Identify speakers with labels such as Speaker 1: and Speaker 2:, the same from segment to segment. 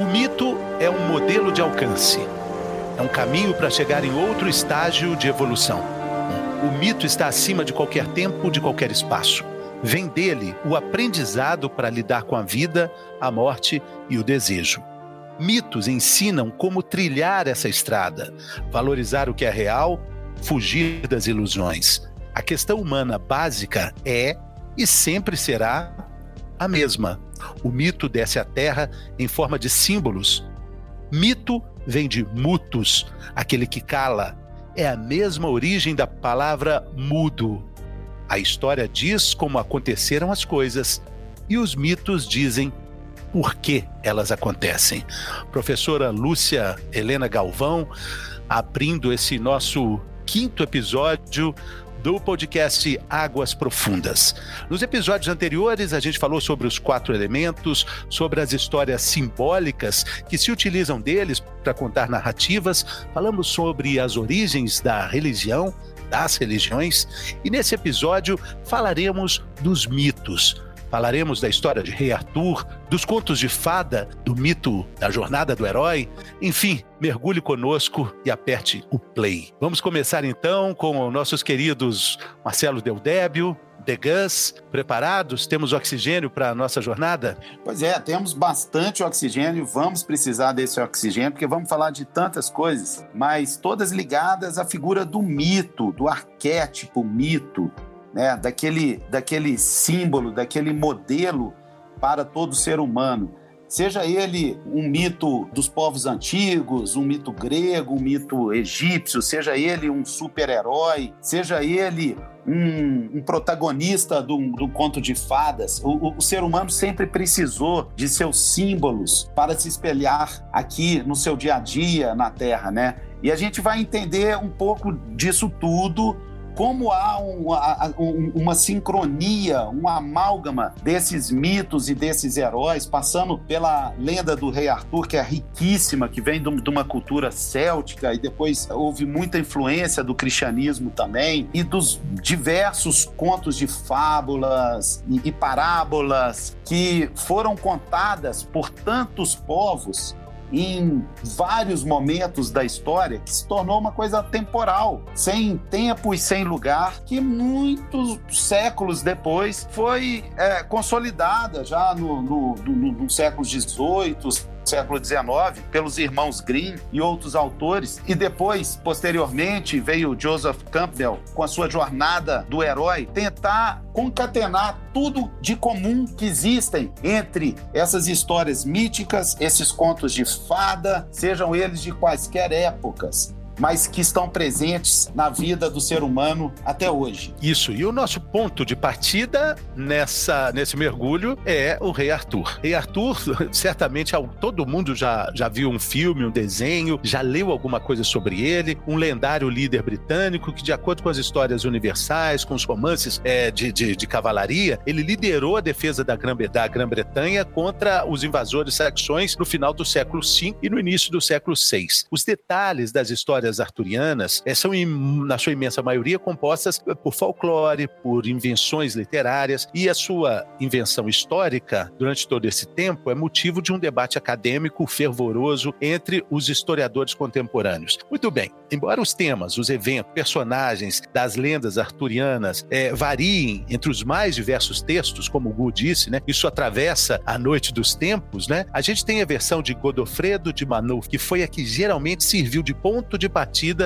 Speaker 1: O mito é um modelo de alcance. É um caminho para chegar em outro estágio de evolução. O mito está acima de qualquer tempo, de qualquer espaço. Vem dele o aprendizado para lidar com a vida, a morte e o desejo. Mitos ensinam como trilhar essa estrada, valorizar o que é real, fugir das ilusões. A questão humana básica é e sempre será a mesma. O mito desce à terra em forma de símbolos. Mito vem de mutus, aquele que cala. É a mesma origem da palavra mudo. A história diz como aconteceram as coisas e os mitos dizem por que elas acontecem. Professora Lúcia Helena Galvão, abrindo esse nosso quinto episódio do podcast Águas Profundas. Nos episódios anteriores, a gente falou sobre os quatro elementos, sobre as histórias simbólicas que se utilizam deles para contar narrativas, falamos sobre as origens da religião, das religiões, e nesse episódio falaremos dos mitos Falaremos da história de Rei Arthur, dos contos de fada, do mito da jornada do herói. Enfim, mergulhe conosco e aperte o play. Vamos começar então com nossos queridos Marcelo Deldébio, The Gus, preparados? Temos oxigênio para a nossa jornada?
Speaker 2: Pois é, temos bastante oxigênio, vamos precisar desse oxigênio, porque vamos falar de tantas coisas, mas todas ligadas à figura do mito, do arquétipo mito, né, daquele, daquele símbolo, daquele modelo para todo ser humano. Seja ele um mito dos povos antigos, um mito grego, um mito egípcio, seja ele um super-herói, seja ele um, um protagonista de um, conto de fadas. O, o, o, ser humano sempre precisou de seus símbolos para se espelhar aqui no seu dia a dia na Terra, né? E a gente vai entender um pouco disso tudo como há um, uma sincronia, uma amálgama desses mitos e desses heróis, passando pela lenda do rei Arthur, que é riquíssima, que vem de uma cultura céltica, e depois houve muita influência do cristianismo também, e dos diversos contos de fábulas e parábolas que foram contadas por tantos povos em vários momentos da história que se tornou uma coisa temporal, sem tempo e sem lugar, que muitos séculos depois foi é, consolidada já no, no, no, no século XVIII, século XIX pelos irmãos Grimm e outros autores. E depois, posteriormente, veio Joseph Campbell com a sua jornada do herói tentar concatenar tudo de comum que existem entre essas histórias míticas, esses contos de fada, sejam eles de quaisquer épocas mas que estão presentes na vida do ser humano até hoje.
Speaker 1: Isso. E o nosso ponto de partida nessa, nesse mergulho é o Rei Arthur. Rei Arthur, certamente todo mundo já, já viu um filme, um desenho, já leu alguma coisa sobre ele. Um lendário líder britânico que, de acordo com as histórias universais, com os romances é, de, de, de, cavalaria, ele liderou a defesa da Grã-Bretanha contra os invasores saxões no final do século V e no início do século VI. Os detalhes das histórias lendas arturianas eh, são, na sua imensa maioria, compostas por folclore, por invenções literárias, e a sua invenção histórica, durante todo esse tempo, é motivo de um debate acadêmico fervoroso entre os historiadores contemporâneos. Muito bem, embora os temas, os eventos, personagens das lendas arturianas é, variem entre os mais diversos textos, como o Gu disse, né? Isso atravessa a noite dos tempos, né? A gente tem a versão de Godofredo de Manuf, que foi a que geralmente serviu de ponto de partida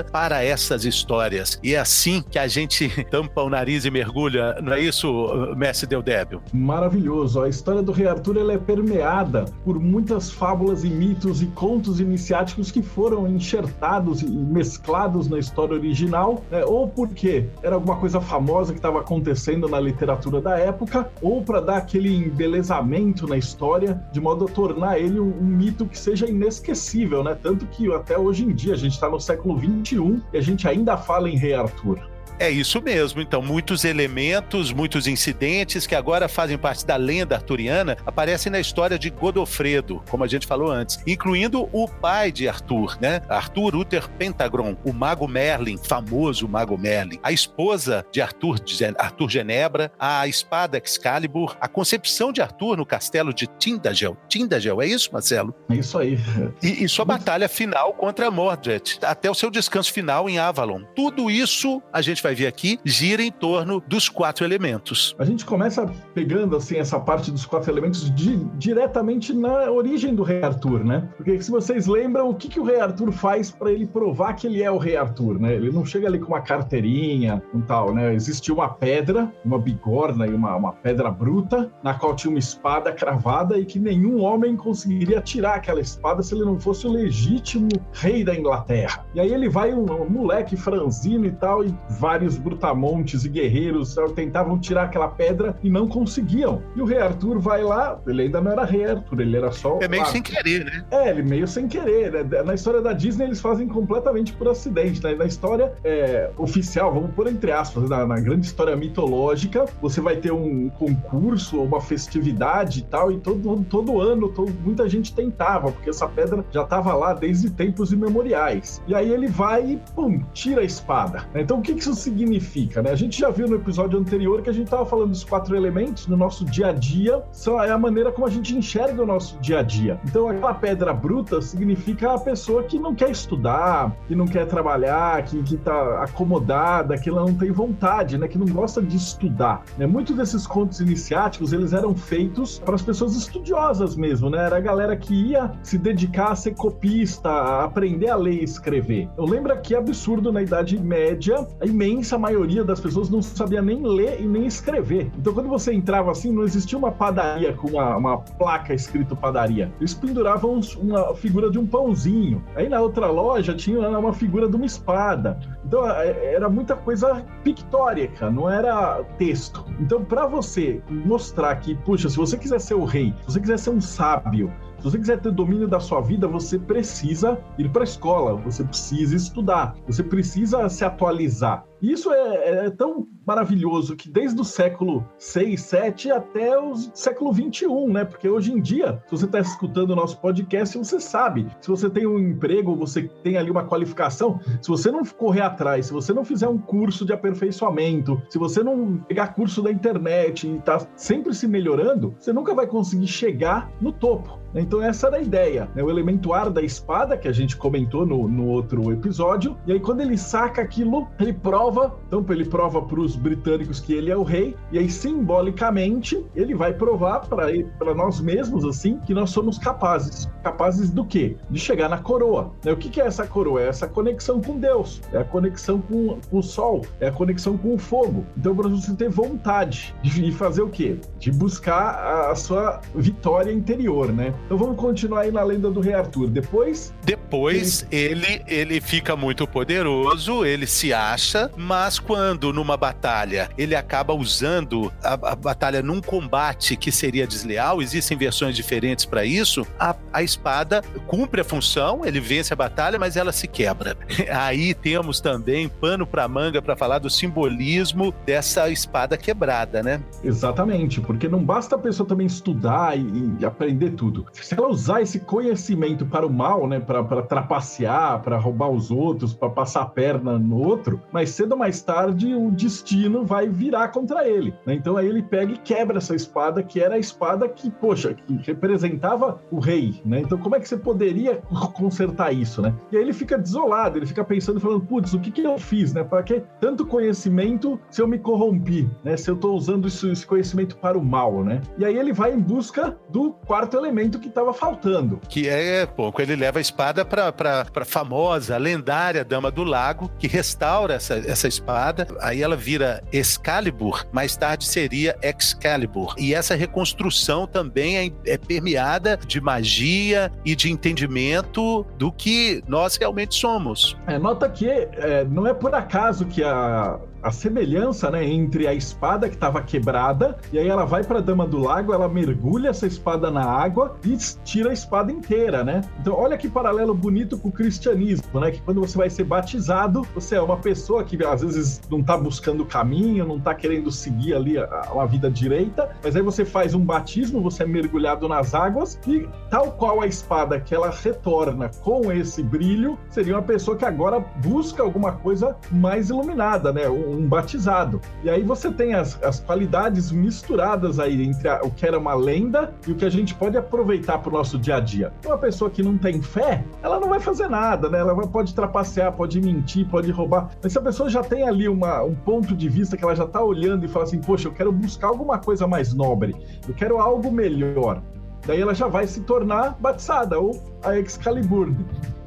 Speaker 1: para essas histórias. E é assim que a gente tampa o nariz e mergulha, não é isso, Mestre Deldébio?
Speaker 3: Maravilhoso. A história do Rei Arthur ela é permeada por muitas fábulas e mitos e contos iniciáticos que foram enxertados e mesclados na história original, né? ou porque era alguma coisa famosa que estava acontecendo na literatura da época, ou para dar aquele embelezamento na história, de modo a tornar ele um, um mito que seja inesquecível, né? Tanto que até hoje em dia a gente está no século século XXI e a gente ainda fala em Rei Arthur.
Speaker 1: É isso mesmo. Então, muitos elementos, muitos incidentes que agora fazem parte da lenda arturiana aparecem na história de Godofredo, como a gente falou antes, incluindo o pai de Arthur, né? Arthur Uther Pentagron, o mago Merlin, famoso mago Merlin, a esposa de Arthur, Arthur Genebra, a espada Excalibur, a concepção de Arthur no castelo de Tindagel. Tindagel, é isso, Marcelo?
Speaker 3: É isso aí.
Speaker 1: E, e sua batalha final contra Mordred, até o seu descanso final em Avalon. Tudo isso a gente vai ver aqui gira em torno dos quatro elementos.
Speaker 3: A gente começa pegando assim essa parte dos quatro elementos di diretamente na origem do Rei Arthur, né? Porque se vocês lembram, o que, que o Rei Arthur faz para ele provar que ele é o Rei Arthur, né? Ele não chega ali com uma carteirinha e tal, né? Existia uma pedra, uma bigorna e uma, uma pedra bruta, na qual tinha uma espada cravada e que nenhum homem conseguiria tirar aquela espada se ele não fosse o legítimo rei da Inglaterra. E aí ele vai, um, um moleque franzino e tal, e vários brutamontes e guerreiros tentavam tirar aquela pedra e não conseguiam. E o rei Arthur vai lá, ele ainda não era rei Arthur, ele era só.
Speaker 1: É meio sem querer, né?
Speaker 3: É, ele meio sem querer. Né? Na história da Disney, eles fazem completamente por acidente. Né? Na história é, oficial, vamos pôr entre aspas, na, na, grande história mitológica, você vai ter um concurso, uma festividade e tal, e todo, todo ano todo, muita gente tentava, porque essa pedra já estava lá desde tempos imemoriais. E aí ele vai e, pum, tira a espada. Então o que isso significa? Né? A gente já viu no episódio anterior que a gente estava falando dos quatro elementos no nosso dia a dia, são, é a maneira como a gente enxerga o nosso dia a dia. Então aquela pedra bruta significa a pessoa que não quer estudar, que não quer trabalhar, que, que tá acomodada, que ela não tem vontade, né? que não gosta de estudar. Né? Muitos desses contos iniciáticos, eles eram feitos para as pessoas estudiosas mesmo, né? Era a galera que ia se dedicar a ser copista, a aprender a ler e escrever. Eu lembro que absurdo na Idade Média, a imensa maioria das pessoas não sabia nem ler e nem escrever. Então, quando você entrava assim, não existia uma padaria com uma, uma placa escrito padaria. Eles penduravam uma figura de um pãozinho. Aí na outra loja tinha uma figura de uma espada. Então, é, era muita coisa pictórica, não era texto. Então, para você mostrar que, puxa, se você quiser ser o rei, se você quiser ser um sábio, se você quiser ter domínio da sua vida, você precisa ir para a escola, você precisa estudar, você precisa se atualizar. Isso é, é, tão maravilhoso que desde o século 6, 7 até o século 21, né? Porque hoje em dia, se você está escutando o nosso podcast, você sabe. Se você tem um emprego, você tem ali uma qualificação, se você não correr atrás, se você não fizer um curso de aperfeiçoamento, se você não pegar curso da internet e tá sempre se melhorando, você nunca vai conseguir chegar no topo. Então essa era a ideia, né? O elemento ar da espada, que a gente comentou no, no outro episódio, e aí quando ele saca aquilo, ele prova prova, então ele prova para os britânicos que ele é o rei, e aí simbolicamente ele vai provar para nós mesmos, assim, que nós somos capazes. Capazes do quê? De chegar na coroa. Né? O que, que é essa coroa? É essa conexão com Deus, é a conexão com, com o sol, é a conexão com o fogo. Então, para você ter vontade de fazer o quê? De buscar a, a sua vitória interior, né? Então vamos continuar aí na lenda do rei Arthur. Depois.
Speaker 1: Depois ele, ele, ele fica muito poderoso, ele se acha, mas quando numa batalha ele acaba usando a, a batalha num combate que seria desleal, existem versões diferentes para isso, a, a espada cumpre a função, ele vence a batalha, mas ela se quebra. Aí temos também pano para manga para falar do simbolismo dessa espada quebrada, né?
Speaker 3: Exatamente, porque não basta a pessoa também estudar e, e aprender tudo. Se ela usar esse conhecimento para o mal, né, para trapacear, para roubar os outros, para passar a perna no outro, mas cedo ou mais tarde o destino vai virar contra ele. Né? Então aí ele pega e quebra essa espada, que era a espada que, poxa, que representava o rei, né? Então como é que você poderia consertar isso, né? E aí ele fica desolado, ele fica pensando, falando, putz, o que que eu fiz, né? Para que tanto conhecimento se eu me corrompi, né? Se eu tô usando isso, esse conhecimento para o mal, né? E aí ele vai em busca do quarto elemento que estava faltando.
Speaker 1: Que é, pouco, ele leva a espada para famosa, lendária Dama do Lago, que restaura essa, essa espada, aí ela vira Excalibur, mais tarde seria Excalibur. E essa reconstrução também é, é permeada de magia e de entendimento do que nós realmente somos.
Speaker 3: É, nota que é, não é por acaso que a, a semelhança né, entre a espada que estava quebrada, e aí ela vai para a Dama do Lago, ela mergulha essa espada na água e tira a espada inteira, né? Então, olha que paralelo bonito com o cristianismo, né? Que quando você vai ser batizado, você é uma pessoa que às vezes não está buscando o caminho, não está querendo seguir ali a, vida direita, mas aí você faz um batismo, você é mergulhado nas águas e tal qual a espada que ela retorna com esse brilho, seria uma pessoa que agora busca alguma coisa mais iluminada, né? Um batizado. E aí você tem as, as qualidades misturadas aí entre a, o que era uma lenda e o que a gente pode aproveitar para o nosso dia a dia. Uma pessoa que não tem fé, ela não vai fazer nada, né? Ela pode trapacear, pode mentir, pode roubar. Mas se a pessoa já tem ali uma, um ponto de vista que ela já está olhando e fala assim, poxa, eu quero buscar alguma coisa mais nobre, eu quero algo melhor. Daí ela já vai se tornar batizada, ou a Excalibur.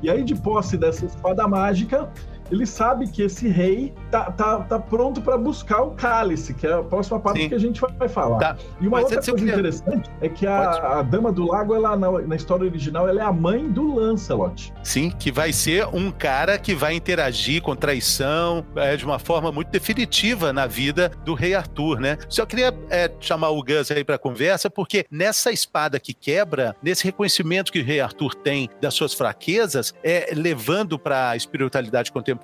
Speaker 3: E aí, de posse dessa espada mágica, ele sabe que esse rei tá, tá, tá pronto para buscar o cálice, que é a próxima parte Sim. que a gente vai falar. Tá. E uma Mas outra coisa interessante é que a, a, Dama do Lago, ela, na, na, história original, ela é a mãe do Lancelot.
Speaker 1: Sim, que vai ser um cara que vai interagir com traição é, de uma forma muito definitiva na vida do rei Arthur, né? Só queria é, chamar o Gus aí para conversa, porque nessa espada que quebra, nesse reconhecimento que o rei Arthur tem das suas fraquezas, é, levando para a espiritualidade contemporânea,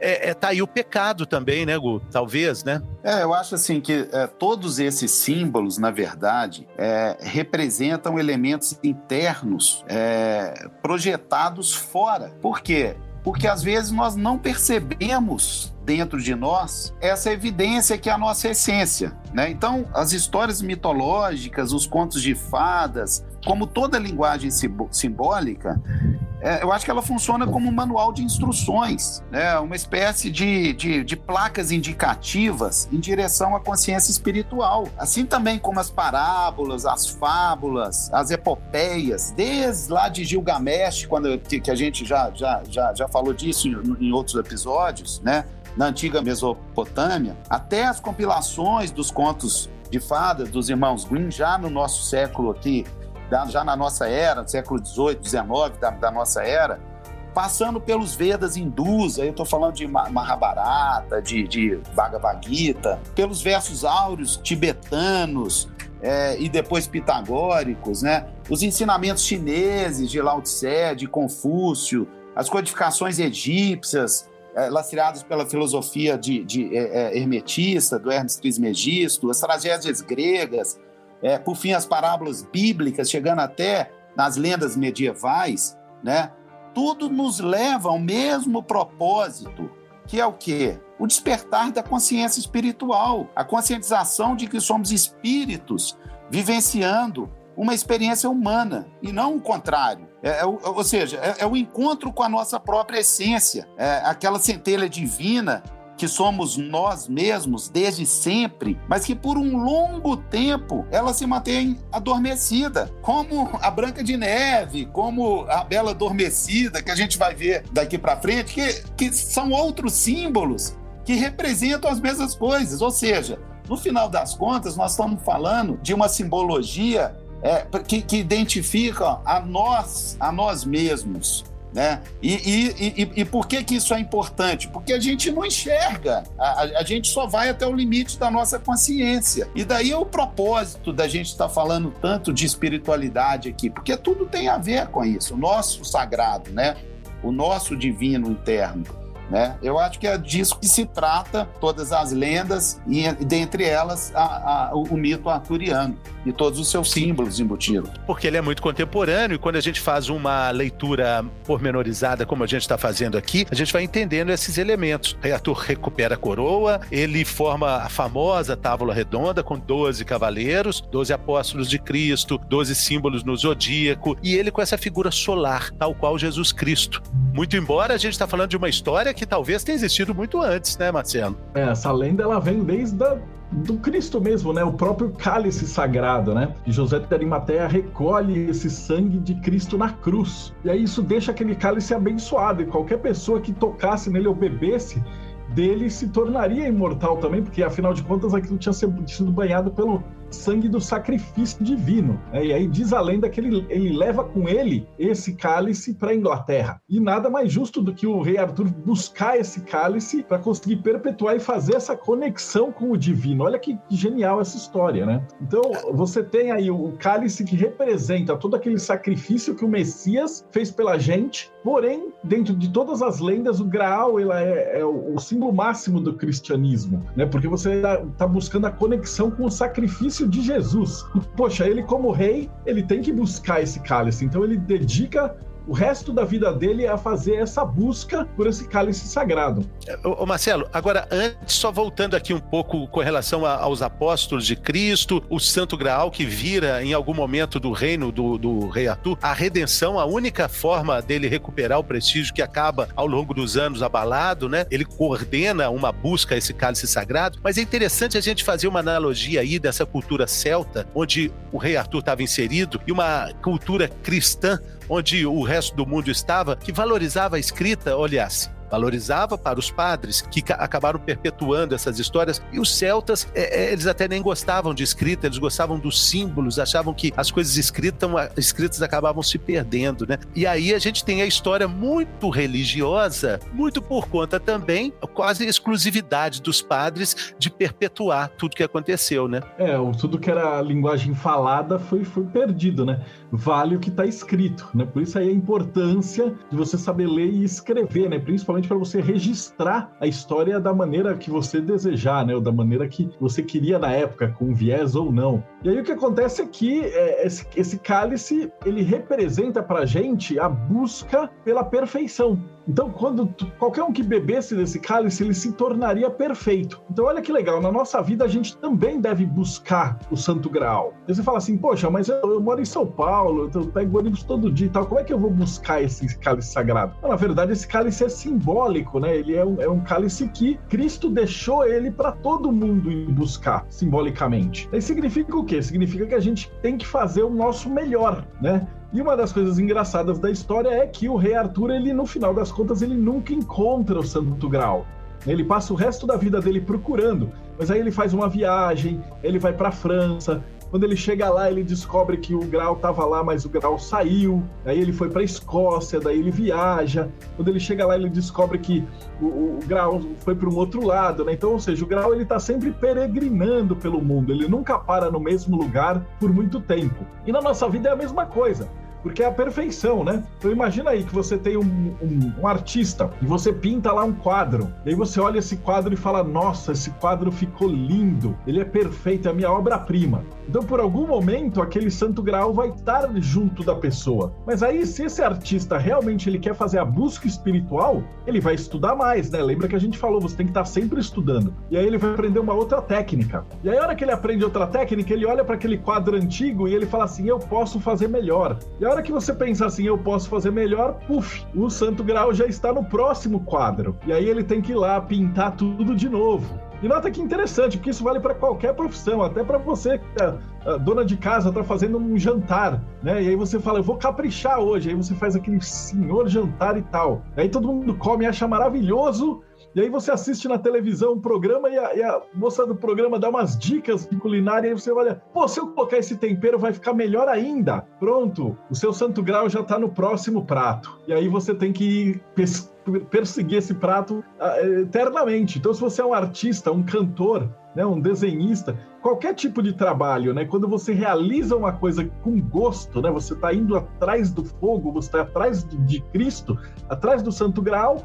Speaker 1: é, é tá aí o pecado também, né, Gu? Talvez, né?
Speaker 2: É, eu acho assim que é, todos esses símbolos, na verdade, é, representam elementos internos é, projetados fora. Por quê? Porque às vezes nós não percebemos dentro de nós essa evidência que é a nossa essência. Né? Então, as histórias mitológicas, os contos de fadas, como toda linguagem simbólica, é, eu acho que ela funciona como um manual de instruções, né? uma espécie de, de, de, placas indicativas em direção à consciência espiritual. Assim também como as parábolas, as fábulas, as epopeias, desde lá de Gilgamesh, quando, que, que a gente já, já, já, já falou disso em, em outros episódios, né? na antiga Mesopotâmia, até as compilações dos contos de fadas dos irmãos Grimm, já no nosso século aqui, já na nossa era, século XVIII, XIX da, da nossa era, passando pelos Vedas hindus, aí eu estou falando de Mahabharata, de, de Bhagavad Gita, pelos versos áureos tibetanos é, e depois pitagóricos, né? os ensinamentos chineses de Lao Tse, de Confúcio, as codificações egípcias, é, lastreados pela filosofia de, de é, é, hermetista, do Hermes Trismegisto, as tragédias gregas, é, por fim, as parábolas bíblicas, chegando até nas lendas medievais, né? Tudo nos leva ao mesmo propósito, que é o quê? O despertar da consciência espiritual, a conscientização de que somos espíritos vivenciando uma experiência humana e não o contrário. É, é, ou seja, é, é, o encontro com a nossa própria essência, é aquela centelha divina que somos nós mesmos desde sempre, mas que por um longo tempo ela se mantém adormecida, como a Branca de Neve, como a Bela Adormecida, que a gente vai ver daqui para frente, que, que são outros símbolos que representam as mesmas coisas. Ou seja, no final das contas, nós estamos falando de uma simbologia é, que, que identifica a nós, a nós mesmos. Né? E, e, e, e, por que, que isso é importante? Porque a gente não enxerga, a, a, gente só vai até o limite da nossa consciência. E daí é o propósito da gente estar tá falando tanto de espiritualidade aqui, porque tudo tem a ver com isso, o nosso sagrado, né? o nosso divino interno. Né? Eu acho que é disso que se trata todas as lendas e dentre elas a, a, o, o, mito arturiano e todos os seus símbolos embutidos.
Speaker 1: Porque ele é muito contemporâneo e quando a gente faz uma leitura pormenorizada como a gente está fazendo aqui, a gente vai entendendo esses elementos. Arthur recupera a coroa, ele forma a famosa tábua redonda com 12 cavaleiros, 12 apóstolos de Cristo, 12 símbolos no zodíaco e ele com essa figura solar, tal qual Jesus Cristo. Muito embora a gente está falando de uma história que talvez tenha existido muito antes, né, Marcelo?
Speaker 3: É, essa lenda ela vem desde a do Cristo mesmo, né? O próprio cálice sagrado, né? E José de Arimateia recolhe esse sangue de Cristo na cruz. E aí isso deixa aquele cálice abençoado e qualquer pessoa que tocasse nele ou bebesse dele se tornaria imortal também, porque afinal de contas aquilo tinha sido banhado pelo sangue do sacrifício divino. Né? E aí diz a lenda que ele, ele leva com ele esse cálice para a Inglaterra. E nada mais justo do que o rei Arthur buscar esse cálice para conseguir perpetuar e fazer essa conexão com o divino. Olha que genial essa história, né? Então, você tem aí o cálice que representa todo aquele sacrifício que o Messias fez pela gente, porém, dentro de todas as lendas, o Graal ela é, é o, símbolo máximo do cristianismo, né? Porque você está tá buscando a conexão com o sacrifício de Jesus. Poxa, ele como rei, ele tem que buscar esse cálice, então ele dedica o resto da vida dele é a fazer essa busca por esse cálice sagrado.
Speaker 1: Ô, Marcelo, agora, antes, só voltando aqui um pouco com relação a, aos apóstolos de Cristo, o Santo Graal que vira em algum momento do reino do, do rei Arthur, a redenção, a única forma dele recuperar o prestígio que acaba ao longo dos anos abalado, né? Ele coordena uma busca a esse cálice sagrado, mas é interessante a gente fazer uma analogia aí dessa cultura celta, onde o rei Arthur estava inserido, e uma cultura cristã onde o resto do mundo estava, que valorizava a escrita, olhasse valorizava para os padres, que acabaram perpetuando essas histórias. E os celtas, é, é, eles até nem gostavam de escrita, eles gostavam dos símbolos, achavam que as coisas escritas, escritas acabavam se perdendo, né? E aí a gente tem a história muito religiosa, muito por conta também, quase exclusividade dos padres de perpetuar tudo que aconteceu, né?
Speaker 3: É, tudo que era linguagem falada foi, foi perdido, né? Vale o que está escrito, né? Por isso aí a importância de você saber ler e escrever, né? Principalmente justamente para você registrar a história da maneira que você desejar, né? Ou da maneira que você queria na época, com viés ou não. E aí o que acontece é que é, esse, esse cálice ele representa para gente a busca pela perfeição. Então, quando qualquer um que bebesse desse cálice, ele se tornaria perfeito. Então, olha que legal, na nossa vida a gente também deve buscar o Santo Graal. E você fala assim, poxa, mas eu, eu moro em São Paulo, eu pego ônibus todo dia e tal, como é que eu vou buscar esse cálice sagrado? na verdade, esse cálice é simbólico, né? Ele é um, é um cálice que Cristo deixou ele para todo mundo ir buscar, simbolicamente. Isso significa o quê? Significa que a gente tem que fazer o nosso melhor, né? E uma das coisas engraçadas da história é que o rei Arthur, ele no final das contas, ele nunca encontra o Santo Graal. Ele passa o resto da vida dele procurando, mas aí ele faz uma viagem, ele vai para a França, quando ele chega lá, ele descobre que o grau estava lá, mas o grau saiu. Aí ele foi para Escócia, daí ele viaja. Quando ele chega lá, ele descobre que o, o grau foi para um outro lado, né? Então, ou seja, o grau ele está sempre peregrinando pelo mundo. Ele nunca para no mesmo lugar por muito tempo. E na nossa vida é a mesma coisa porque é a perfeição, né? Então imagina aí que você tem um, um, um, artista e você pinta lá um quadro, e aí você olha esse quadro e fala: Nossa, esse quadro ficou lindo, ele é perfeito, é a minha obra-prima. Então, por algum momento, aquele santo grau vai estar junto da pessoa. Mas aí, se esse artista realmente ele quer fazer a busca espiritual, ele vai estudar mais, né? Lembra que a gente falou, você tem que estar sempre estudando. E aí ele vai aprender uma outra técnica. E aí, a hora que ele aprende outra técnica, ele olha para aquele quadro antigo e ele fala assim: Eu posso fazer melhor. E hora que você pensa assim, eu posso fazer melhor, puf, o Santo Grau já está no próximo quadro. E aí ele tem que ir lá pintar tudo de novo. E nota que interessante, porque isso vale para qualquer profissão, até para você que é dona de casa, está fazendo um jantar, né? E aí você fala, eu vou caprichar hoje. Aí você faz aquele senhor jantar e tal. Aí todo mundo come e acha maravilhoso. E aí você assiste na televisão um programa e a, e a, moça do programa dá umas dicas de culinária e aí você olha, pô, se eu colocar esse tempero vai ficar melhor ainda. Pronto, o seu santo grau já está no próximo prato. E aí você tem que perseguir esse prato uh, eternamente. Então, se você é um artista, um cantor, né, um desenhista, qualquer tipo de trabalho, né, quando você realiza uma coisa com gosto, né, você está indo atrás do fogo, você está atrás de Cristo, atrás do Santo Graal,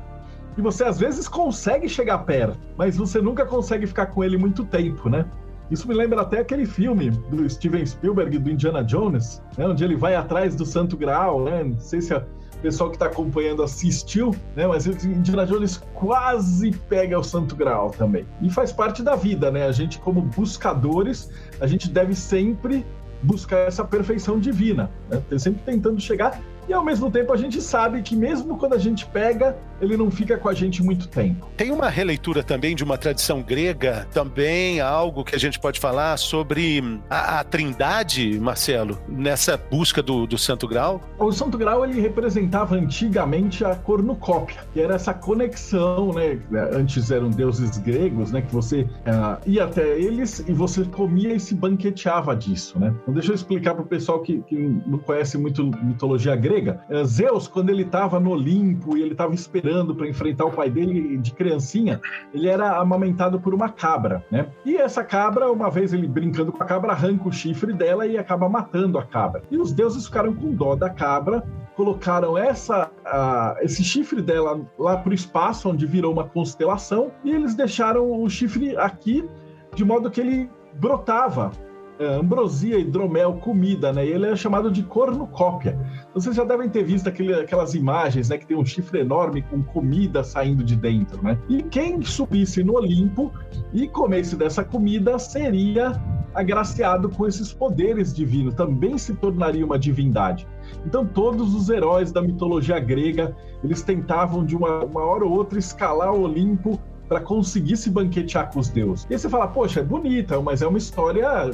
Speaker 3: e você às vezes consegue chegar perto, mas você nunca consegue ficar com ele muito tempo, né? Isso me lembra até aquele filme do Steven Spielberg, do Indiana Jones, né, onde ele vai atrás do Santo Graal, né? Não sei se a pessoal que está acompanhando assistiu, né? Mas Indiana Jones quase pega o Santo Graal também. E faz parte da vida, né? A gente, como buscadores, a gente deve sempre buscar essa perfeição divina, né? sempre tentando chegar E ao mesmo tempo a gente sabe que mesmo quando a gente pega, ele não fica com a gente muito tempo.
Speaker 1: Tem uma releitura também de uma tradição grega, também algo que a gente pode falar sobre a, a trindade, Marcelo, nessa busca do, do Santo Grau?
Speaker 3: O Santo Grau ele representava antigamente a cornucópia, que era essa conexão, né? Antes eram deuses gregos, né? Que você uh, ia até eles e você comia e se banqueteava disso, né? Então deixa eu explicar para o pessoal que, que, não conhece muito mitologia grega. Uh, Zeus, quando ele estava no Olimpo e ele estava esperando para enfrentar o pai dele de criancinha, ele era amamentado por uma cabra, né? E essa cabra, uma vez ele brincando com a cabra, arranca o chifre dela e acaba matando a cabra. E os deuses ficaram com dó da cabra, colocaram essa, uh, esse chifre dela lá para o espaço, onde virou uma constelação, e eles deixaram o chifre aqui, de modo que ele brotava ambrosia, hidromel, comida, né? E ele é chamado de cornucópia. Vocês já devem ter visto aquele, aquelas imagens, né? Que tem um chifre enorme com comida saindo de dentro, né? E quem subisse no Olimpo e comesse dessa comida seria agraciado com esses poderes divinos, também se tornaria uma divindade. Então todos os heróis da mitologia grega, eles tentavam de uma, uma hora ou outra escalar o Olimpo para conseguir se banquetear com os deuses. E aí você fala, poxa, é bonita, mas é uma história,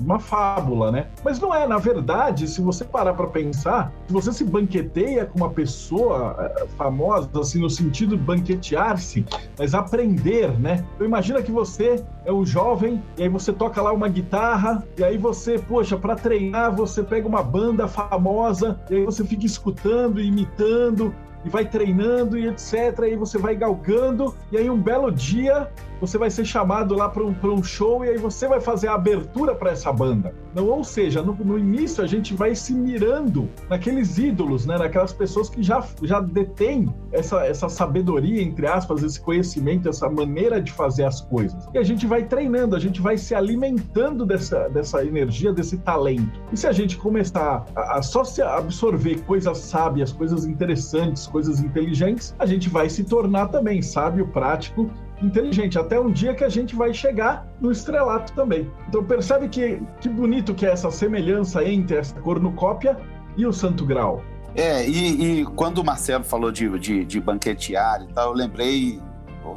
Speaker 3: uma fábula, né? Mas não é, na verdade, se você parar para pensar, se você se banqueteia com uma pessoa eh, famosa, assim, no sentido de banquetear-se, mas aprender, né? Então imagina que você é um jovem e aí você toca lá uma guitarra e aí você, poxa, para treinar você pega uma banda famosa e aí você fica escutando, imitando e vai treinando e etc. E aí você vai galgando, e aí um belo dia você vai ser chamado lá para um, um show e aí você vai fazer a abertura para essa banda. Não, ou seja, no, no, início a gente vai se mirando naqueles ídolos, né? naquelas pessoas que já, já detêm essa, essa sabedoria, entre aspas, esse conhecimento, essa maneira de fazer as coisas. E a gente vai treinando, a gente vai se alimentando dessa, dessa energia, desse talento. E se a gente começar a, a só se absorver coisas sábias, coisas interessantes, coisas inteligentes, a gente vai se tornar também sábio, prático inteligente, até um dia que a gente vai chegar no estrelato também. Então percebe que, que bonito que é essa semelhança entre essa cornucópia e o Santo Grau.
Speaker 2: É, e, e quando o Marcelo falou de, de, de banquetear e tal, eu lembrei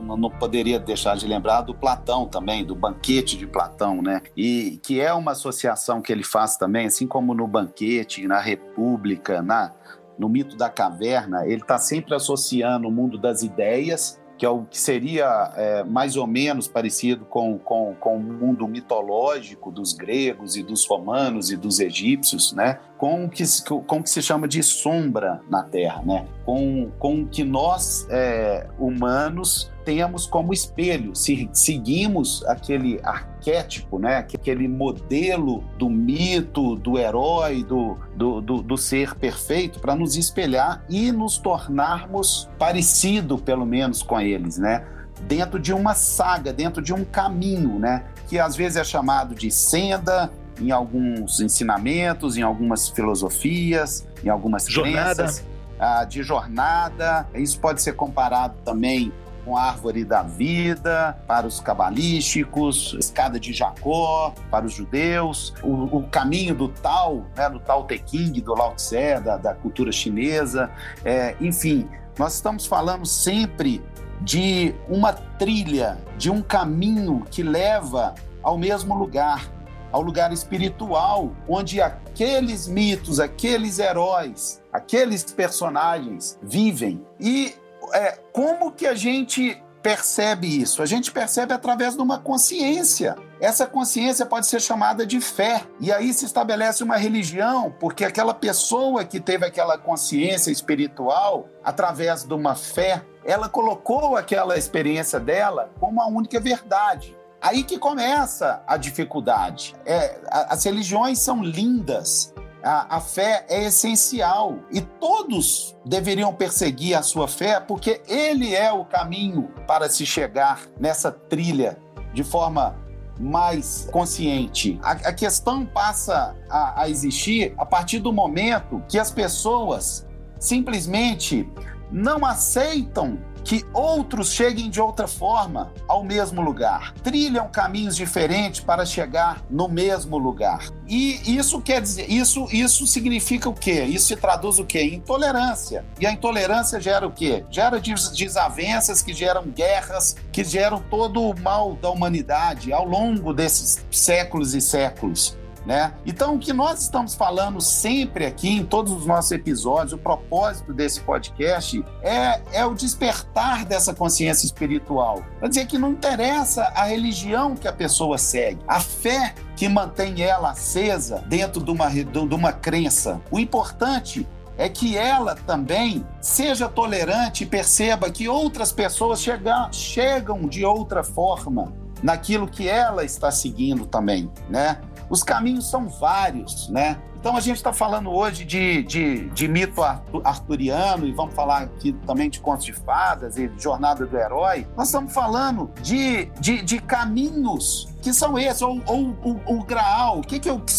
Speaker 2: não, poderia deixar de lembrar do Platão também, do banquete de Platão, né? E que é uma associação que ele faz também, assim como no banquete, na República, na, no mito da caverna, ele está sempre associando o mundo das ideias que é o que seria é, mais ou menos parecido com, com, com o mundo mitológico dos gregos e dos romanos e dos egípcios, né? com o que, com o que se chama de sombra na Terra, né? com, com o que nós, é, humanos, temos como espelho, se seguimos aquele arquétipo, né? aquele modelo do mito, do herói, do, do, do, do ser perfeito, para nos espelhar e nos tornarmos parecido, pelo menos, com eles, né? dentro de uma saga, dentro de um caminho, né? que às vezes é chamado de senda, em alguns ensinamentos, em algumas filosofias, em algumas jornada. crenças, ah, de jornada. Isso pode ser comparado também com a árvore da vida para os cabalísticos, escada de Jacó para os judeus, o, o caminho do Tao, né, do Tao Te Ching, do Lao Tse, da, da cultura chinesa. É, enfim, nós estamos falando sempre de uma trilha, de um caminho que leva ao mesmo lugar, ao lugar espiritual, onde aqueles mitos, aqueles heróis, aqueles personagens vivem. E é, como que a gente percebe isso? A gente percebe através de uma consciência. Essa consciência pode ser chamada de fé. E aí se estabelece uma religião, porque aquela pessoa que teve aquela consciência espiritual, através de uma fé, ela colocou aquela experiência dela como a única verdade. Aí que começa a dificuldade. É, as religiões são lindas, a, a, fé é essencial e todos deveriam perseguir a sua fé porque ele é o caminho para se chegar nessa trilha de forma mais consciente. A, a questão passa a, a existir a partir do momento que as pessoas simplesmente não aceitam que outros cheguem de outra forma ao mesmo lugar, trilham caminhos diferentes para chegar no mesmo lugar. E isso quer dizer, isso, isso significa o quê? Isso se traduz o quê? Intolerância. E a intolerância gera o quê? Gera desavenças que geram guerras, que geram todo o mal da humanidade ao longo desses séculos e séculos. Né? Então, o que nós estamos falando sempre aqui, em todos os nossos episódios, o propósito desse podcast é, é o despertar dessa consciência espiritual. Quer dizer que não interessa a religião que a pessoa segue, a fé que mantém ela acesa dentro de uma, de uma crença. O importante é que ela também seja tolerante e perceba que outras pessoas chegam, chegam de outra forma naquilo que ela está seguindo também, né? Os caminhos são vários, né? Então a gente está falando hoje de, de, de, mito arturiano e vamos falar aqui também de contos de fadas e de jornada do herói. Nós estamos falando de, de, de caminhos que são esses, ou, ou, o, o Graal. O que, que, que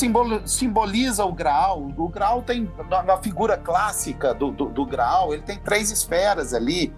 Speaker 2: simboliza o Graal? O Graal tem, na, na figura clássica do, do, do Graal, ele tem três esferas ali.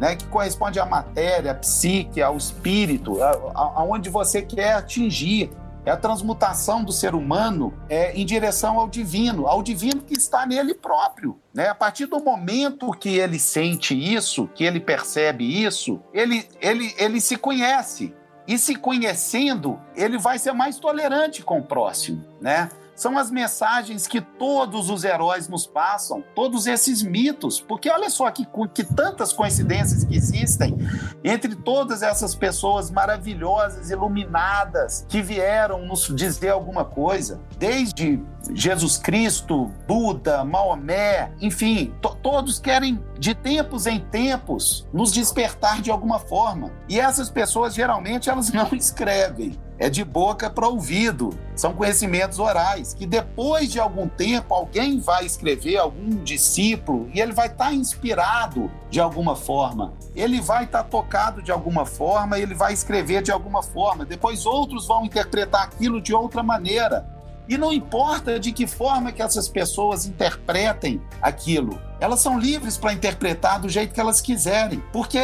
Speaker 2: Né, que corresponde à matéria, à psique, ao espírito, aonde você quer atingir é a transmutação do ser humano é, em direção ao divino, ao divino que está nele próprio. Né? A partir do momento que ele sente isso, que ele percebe isso, ele, ele, ele se conhece. E se conhecendo, ele vai ser mais tolerante com o próximo, né? São as mensagens que todos os heróis nos passam, todos esses mitos, porque olha só que, que tantas coincidências que existem entre todas essas pessoas maravilhosas, iluminadas, que vieram nos dizer alguma coisa, desde Jesus Cristo, Buda, Maomé, enfim, to todos querem de tempos em tempos nos despertar de alguma forma. E essas pessoas geralmente elas não escrevem, é de boca para ouvido, são conhecimentos orais, que depois de algum tempo alguém vai escrever, algum discípulo, e ele vai estar tá inspirado de alguma forma, ele vai estar tá tocado de alguma forma, ele vai escrever de alguma forma, depois outros vão interpretar aquilo de outra maneira. E não importa de que forma que essas pessoas interpretem aquilo, elas são livres para interpretar do jeito que elas quiserem, porque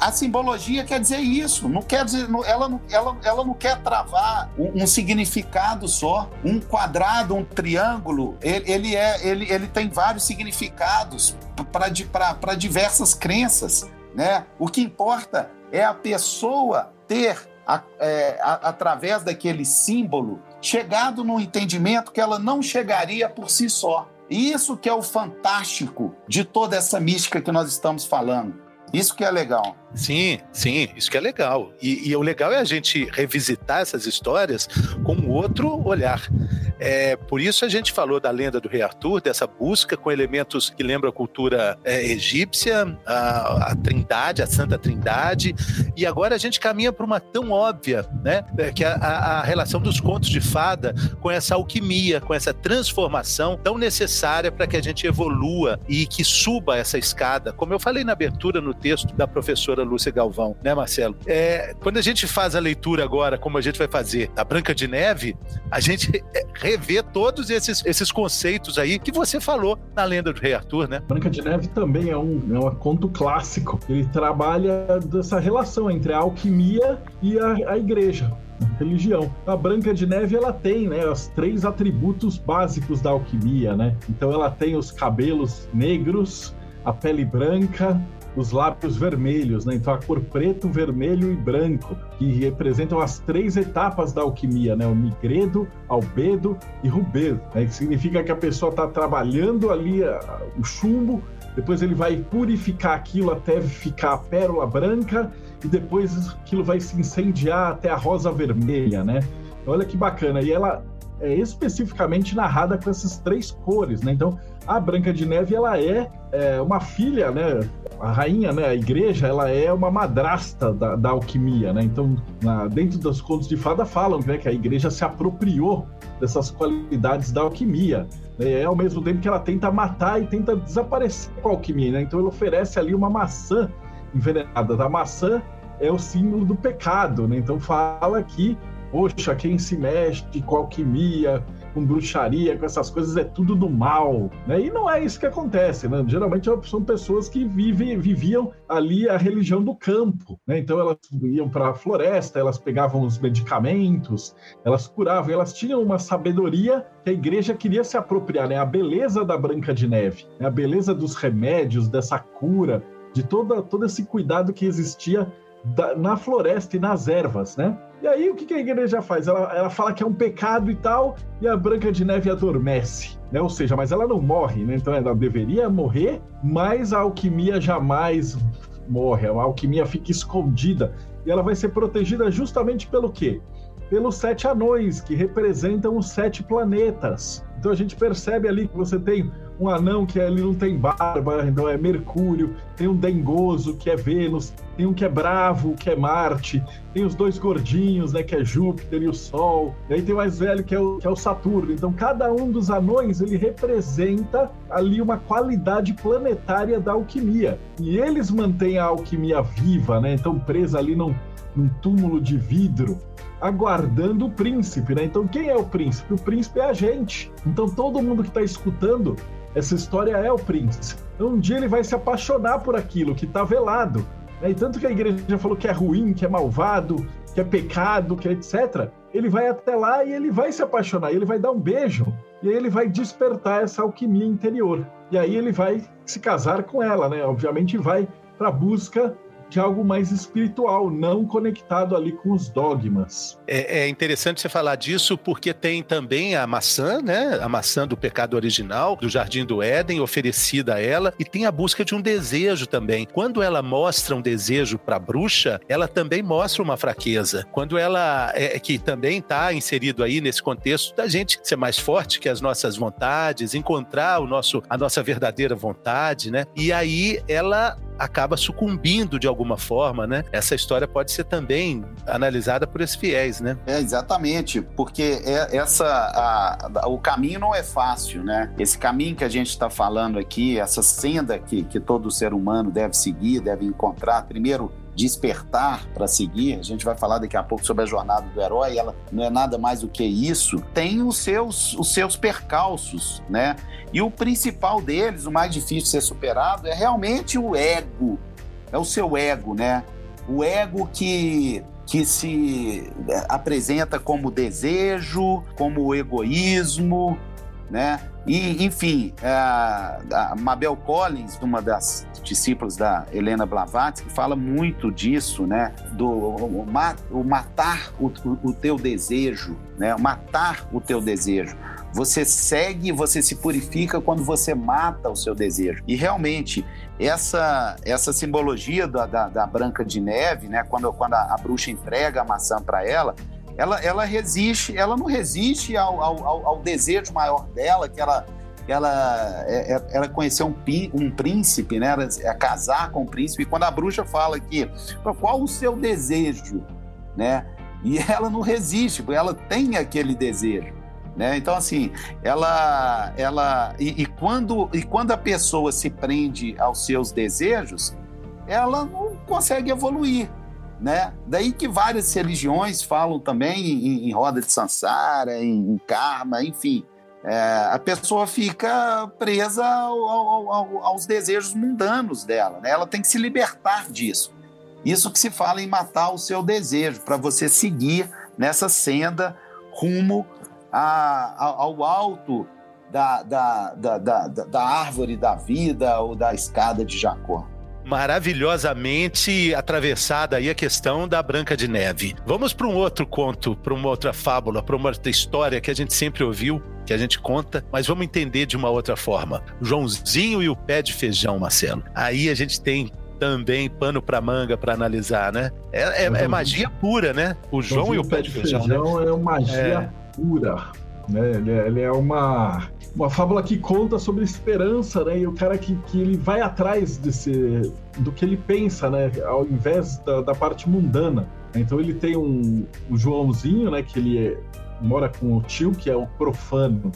Speaker 2: a simbologia quer dizer isso, não quer dizer, ela, não, ela, ela não quer travar um, um significado só, um quadrado, um triângulo, ele, ele, é, ele, ele tem vários significados para diversas crenças, né? O que importa é a pessoa ter, a, é, a, através daquele símbolo, chegado no entendimento que ela não chegaria por si só. E isso que é o fantástico de toda essa mística que nós estamos falando. Isso que é legal.
Speaker 1: Sim, sim, isso que é legal. E, e, o legal é a gente revisitar essas histórias com outro olhar. É, por isso a gente falou da lenda do rei Arthur, dessa busca com elementos que lembram a cultura é, egípcia, a, a, Trindade, a Santa Trindade, e agora a gente caminha para uma tão óbvia, né, é, que é a, a relação dos contos de fada com essa alquimia, com essa transformação tão necessária para que a gente evolua e que suba essa escada. Como eu falei na abertura no texto da professora Lúcia Galvão, né, Marcelo? É, quando a gente faz a leitura agora, como a gente vai fazer a Branca de Neve, a gente revê todos esses, esses conceitos aí que você falou na lenda do Rei Arthur, né?
Speaker 3: Branca de Neve também é um, é um conto clássico. Ele trabalha dessa relação entre a alquimia e a, a igreja religião. A Branca de Neve ela tem, né, os três atributos básicos da alquimia, né? Então ela tem os cabelos negros, a pele branca os lábios vermelhos, né? Então a cor preto, vermelho e branco, que representam as três etapas da alquimia, né? O migredo, albedo e rubedo, né? Que significa que a pessoa está trabalhando ali a, o chumbo, depois ele vai purificar aquilo até ficar a pérola branca e depois aquilo vai se incendiar até a rosa vermelha, né? Olha que bacana. E ela é especificamente narrada com essas três cores, né? Então, a Branca de Neve, ela é, é uma filha, né? a rainha, né, a igreja, ela é uma madrasta da, da alquimia, né? Então, na, dentro dos contos de fada falam né, que a igreja se apropriou dessas qualidades da alquimia. Né? É ao mesmo tempo que ela tenta matar e tenta desaparecer com a alquimia, né? Então, ele oferece ali uma maçã envenenada. A maçã é o símbolo do pecado, né? Então, fala que, poxa, quem se mexe com alquimia com bruxaria, com essas coisas, é tudo do mal, né? E não é isso que acontece, né? Geralmente são pessoas que vivem, viviam ali a religião do campo, né? Então elas iam para a floresta, elas pegavam os medicamentos, elas curavam, elas tinham uma sabedoria que a igreja queria se apropriar, né? A beleza da Branca de Neve, né? a beleza dos remédios, dessa cura, de toda, todo esse cuidado que existia da, na floresta e nas ervas, né? E aí o que, que a igreja faz? Ela, ela fala que é um pecado e tal, e a Branca de Neve adormece, né? Ou seja, mas ela não morre, né? Então ela deveria morrer, mas a alquimia jamais morre, a alquimia fica escondida e ela vai ser protegida justamente pelo quê? Pelos sete anões, que representam os sete planetas. Então a gente percebe ali que você tem um anão que ele não tem barba, então é Mercúrio, tem um dengoso que é Vênus, tem um que é bravo, que é Marte, tem os dois gordinhos, né, que é Júpiter e o Sol, e aí tem o mais velho que é o, que é o Saturno. Então cada um dos anões ele representa ali uma qualidade planetária da alquimia. E eles mantêm a alquimia viva, né? Então presa ali num, num túmulo de vidro aguardando o príncipe, né? Então quem é o príncipe? O príncipe é a gente. Então todo mundo que está escutando essa história é o príncipe. Então um dia ele vai se apaixonar por aquilo que está velado. Né? E tanto que a igreja falou que é ruim, que é malvado, que é pecado, que é etc. Ele vai até lá e ele vai se apaixonar, ele vai dar um beijo e aí ele vai despertar essa alquimia interior. E aí ele vai se casar com ela, né? Obviamente vai para a busca de algo mais espiritual, não conectado ali com os dogmas.
Speaker 1: É, é, interessante você falar disso porque tem também a maçã, né? A maçã do pecado original, do Jardim do Éden, oferecida a ela, e tem a busca de um desejo também. Quando ela mostra um desejo para a bruxa, ela também mostra uma fraqueza. Quando ela, é, que também está inserido aí nesse contexto da gente ser mais forte que as nossas vontades, encontrar o nosso, a nossa verdadeira vontade, né? E aí ela acaba sucumbindo de alguma forma, né? Essa história pode ser também analisada por esses fiéis, né?
Speaker 2: É, exatamente, porque é essa, a, a, o caminho não é fácil, né? Esse caminho que a gente está falando aqui, essa senda que, que todo ser humano deve seguir, deve encontrar, primeiro despertar para seguir, a gente vai falar daqui a pouco sobre a jornada do herói, ela não é nada mais do que isso, tem os seus, os seus percalços, né? E o principal deles, o mais difícil de ser superado, é realmente o ego. É o seu ego, né? O ego que, que se apresenta como desejo, como egoísmo, né? E, enfim, a, Mabel Collins, uma das discípulas da Helena Blavatsky, fala muito disso, né? Do o, o matar o, o, teu desejo, né? Matar o teu desejo. Você segue, você se purifica quando você mata o seu desejo. E realmente, essa, essa simbologia da, da, da Branca de Neve, né, quando, quando a, a bruxa entrega a maçã para ela, ela, ela resiste, ela não resiste ao, ao, ao desejo maior dela, que ela ela, é, é, ela conheceu um, um príncipe, né? Ela, é casar com o príncipe. E quando a bruxa fala que qual o seu desejo, né? E ela não resiste, porque ela tem aquele desejo. Né? Então, assim, ela. ela e, e, quando, e quando a pessoa se prende aos seus desejos, ela não consegue evoluir. Né? Daí que várias religiões falam também em, em roda de Sansara, em, em karma, enfim. É, a pessoa fica presa ao, ao, ao, aos desejos mundanos dela. Né? Ela tem que se libertar disso. Isso que se fala em matar o seu desejo, para você seguir nessa senda rumo a, ao alto da, da, da, da, da árvore da vida ou da escada de Jacó
Speaker 1: maravilhosamente atravessada aí a questão da Branca de Neve. Vamos para um outro conto, para uma outra fábula, para uma outra história que a gente sempre ouviu, que a gente conta, mas vamos entender de uma outra forma. Joãozinho e o pé de feijão, Marcelo. Aí a gente tem também pano para manga para analisar, né? É, é, é, magia pura, né? O João e o pé de feijão. feijão
Speaker 3: né? é magia é. pura. Né? Ele, é, ele é uma uma fábula que conta sobre esperança, né? E o cara que, que ele vai atrás desse, do que ele pensa, né? Ao invés da, da parte mundana. Então ele tem um, o Joãozinho, né? Que ele é, mora com o tio, que é o profano.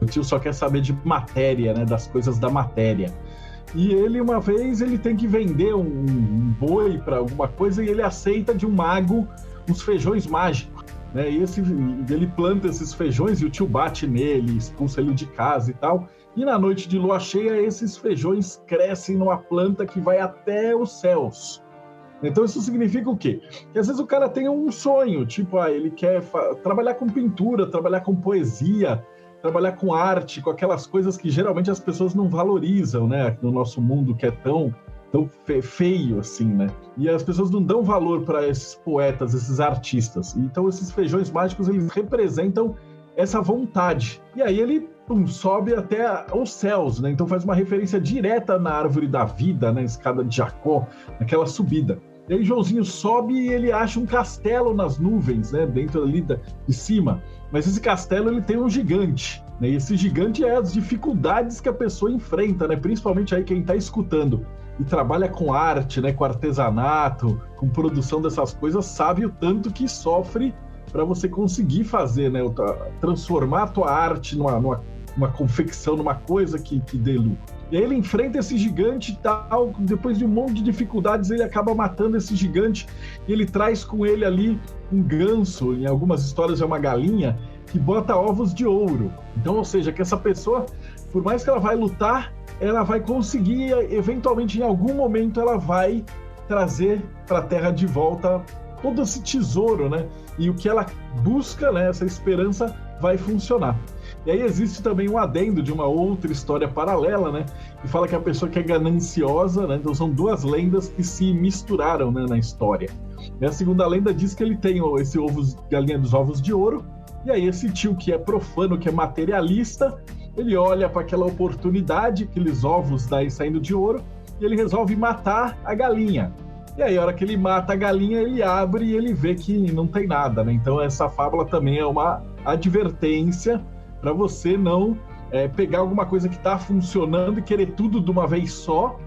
Speaker 3: O tio só quer saber de matéria, né? Das coisas da matéria. E ele, uma vez, ele tem que vender um, um boi para alguma coisa e ele aceita de um mago os feijões mágicos. Né? E esse, ele planta esses feijões e o tio bate nele, expulsa ele de casa e tal. E na noite de lua cheia, esses feijões crescem numa planta que vai até os céus. Então isso significa o quê? Que às vezes o cara tem um sonho, tipo, ah, ele quer trabalhar com pintura, trabalhar com poesia, trabalhar com arte, com aquelas coisas que geralmente as pessoas não valorizam, né? No nosso mundo que é tão tão feio assim, né? E as pessoas não dão valor para esses poetas, esses artistas. Então esses feijões mágicos eles representam essa vontade. E aí ele pum, sobe até os céus, né? Então faz uma referência direta na árvore da vida, na escada de Jacó, naquela subida. E aí Joãozinho sobe e ele acha um castelo nas nuvens, né? Dentro ali de cima. Mas esse castelo ele tem um gigante. Né? E esse gigante é as dificuldades que a pessoa enfrenta, né? Principalmente aí quem está escutando e trabalha com arte, né? Com artesanato, com produção dessas coisas, sabe o tanto que sofre para você conseguir fazer, né? Transformar a tua arte numa, numa, numa confecção, numa coisa que, que dê lucro. E aí ele enfrenta esse gigante e tal, depois de um monte de dificuldades, ele acaba matando esse gigante e ele traz com ele ali um ganso, em algumas histórias é uma galinha, que bota ovos de ouro. Então, ou seja, que essa pessoa, por mais que ela vai lutar, ela vai conseguir, eventualmente, em algum momento, ela vai trazer para a Terra de volta todo esse tesouro, né? E o que ela busca, né? Essa esperança vai funcionar. E aí existe também um adendo de uma outra história paralela, né? Que fala que a pessoa que é gananciosa, né? Então são duas lendas que se misturaram né, na história. E a segunda lenda diz que ele tem esse ovo, galinha dos ovos de ouro, e aí esse tio que é profano, que é materialista, ele olha para aquela oportunidade, aqueles ovos daí saindo de ouro, e ele resolve matar a galinha. E aí, a hora que ele mata a galinha, ele abre e ele vê que não tem nada, né? Então, essa fábula também é uma advertência para você não é, pegar alguma coisa que está funcionando e querer tudo de uma vez só,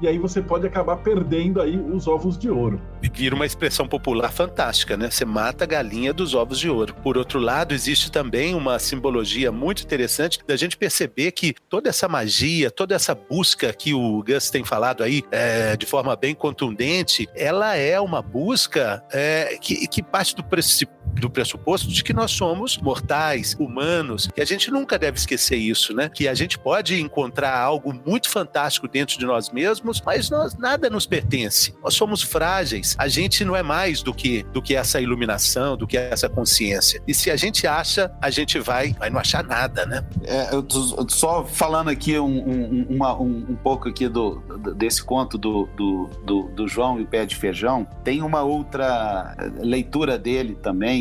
Speaker 3: e aí você pode acabar perdendo aí os ovos de ouro.
Speaker 1: Vira uma expressão popular fantástica, né? Você mata a galinha dos ovos de ouro. Por outro lado, existe também uma simbologia muito interessante da gente perceber que toda essa magia, toda essa busca que o Gus tem falado aí é, de forma bem contundente, ela é uma busca é, que, que parte do princípio do pressuposto de que nós somos mortais, humanos, e a gente nunca deve esquecer isso, né? Que a gente pode encontrar algo muito fantástico dentro de nós mesmos, mas nós, nada nos pertence. Nós somos frágeis. A gente não é mais do que do que essa iluminação, do que essa consciência. E se a gente acha, a gente vai, vai não achar nada, né?
Speaker 2: É, eu tô só falando aqui um, um, uma, um, um pouco aqui do, desse conto do, do, do, do João e o pé de feijão. Tem uma outra leitura dele também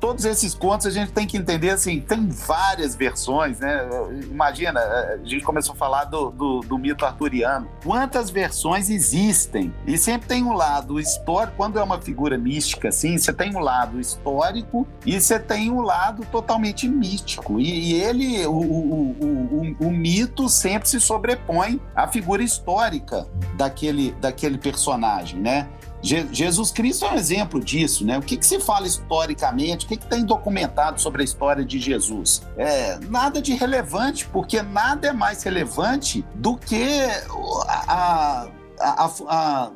Speaker 2: Todos esses contos a gente tem que entender assim, tem várias versões, né? Imagina, a gente começou a falar do, do, do mito arturiano. Quantas versões existem? E sempre tem um lado histórico, quando é uma figura mística, assim, você tem um lado histórico e você tem um lado totalmente místico. E, e ele, o, o, o, o, mito sempre se sobrepõe à figura histórica daquele, daquele personagem, né? Jesus Cristo é um exemplo disso, né? O que, que se fala historicamente, o que, que tem documentado sobre a história de Jesus? É, nada de relevante, porque nada é mais relevante do que a, a, a,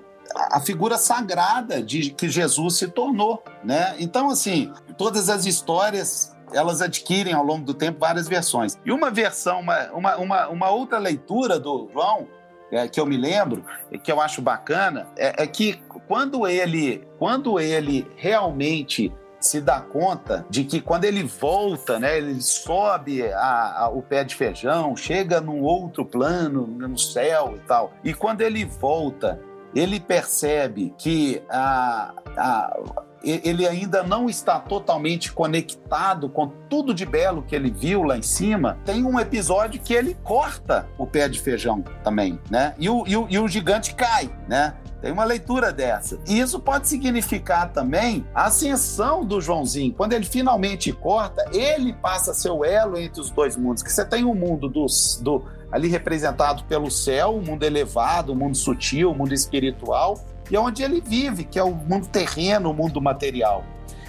Speaker 2: a figura sagrada de que Jesus se tornou, né? Então, assim, todas as histórias elas adquirem ao longo do tempo várias versões. E uma versão, uma, uma, uma outra leitura do João é, que eu me lembro, que eu acho bacana, é, é, que quando ele, quando ele realmente se dá conta de que quando ele volta, né, ele sobe a, a, o pé de feijão, chega num outro plano, no céu e tal, e quando ele volta, ele percebe que a, a ele ainda não está totalmente conectado com tudo de belo que ele viu lá em cima, tem um episódio que ele corta o pé de feijão também, né? E o, e o, e o gigante cai, né? Tem uma leitura dessa. E isso pode significar também a ascensão do Joãozinho. Quando ele finalmente corta, ele passa o elo entre os dois mundos. Que você tem o um mundo dos, do, ali representado pelo céu, o um mundo elevado, o um mundo sutil, o mundo espiritual, e é onde ele vive, que é o mundo terreno, o mundo material.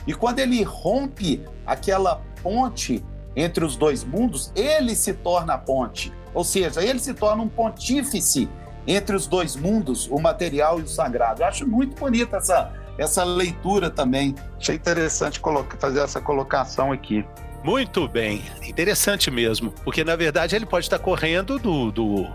Speaker 2: E quando ele rompe aquela ponte entre os dois mundos, ele se torna a ponte. Ou seja, ele se torna um pontífice entre os dois mundos, o material e o sagrado. Eu acho muito bonita essa, essa leitura também. Achei interessante fazer essa colocação aqui.
Speaker 1: Muito bem, interessante mesmo, porque na verdade ele pode estar correndo do, do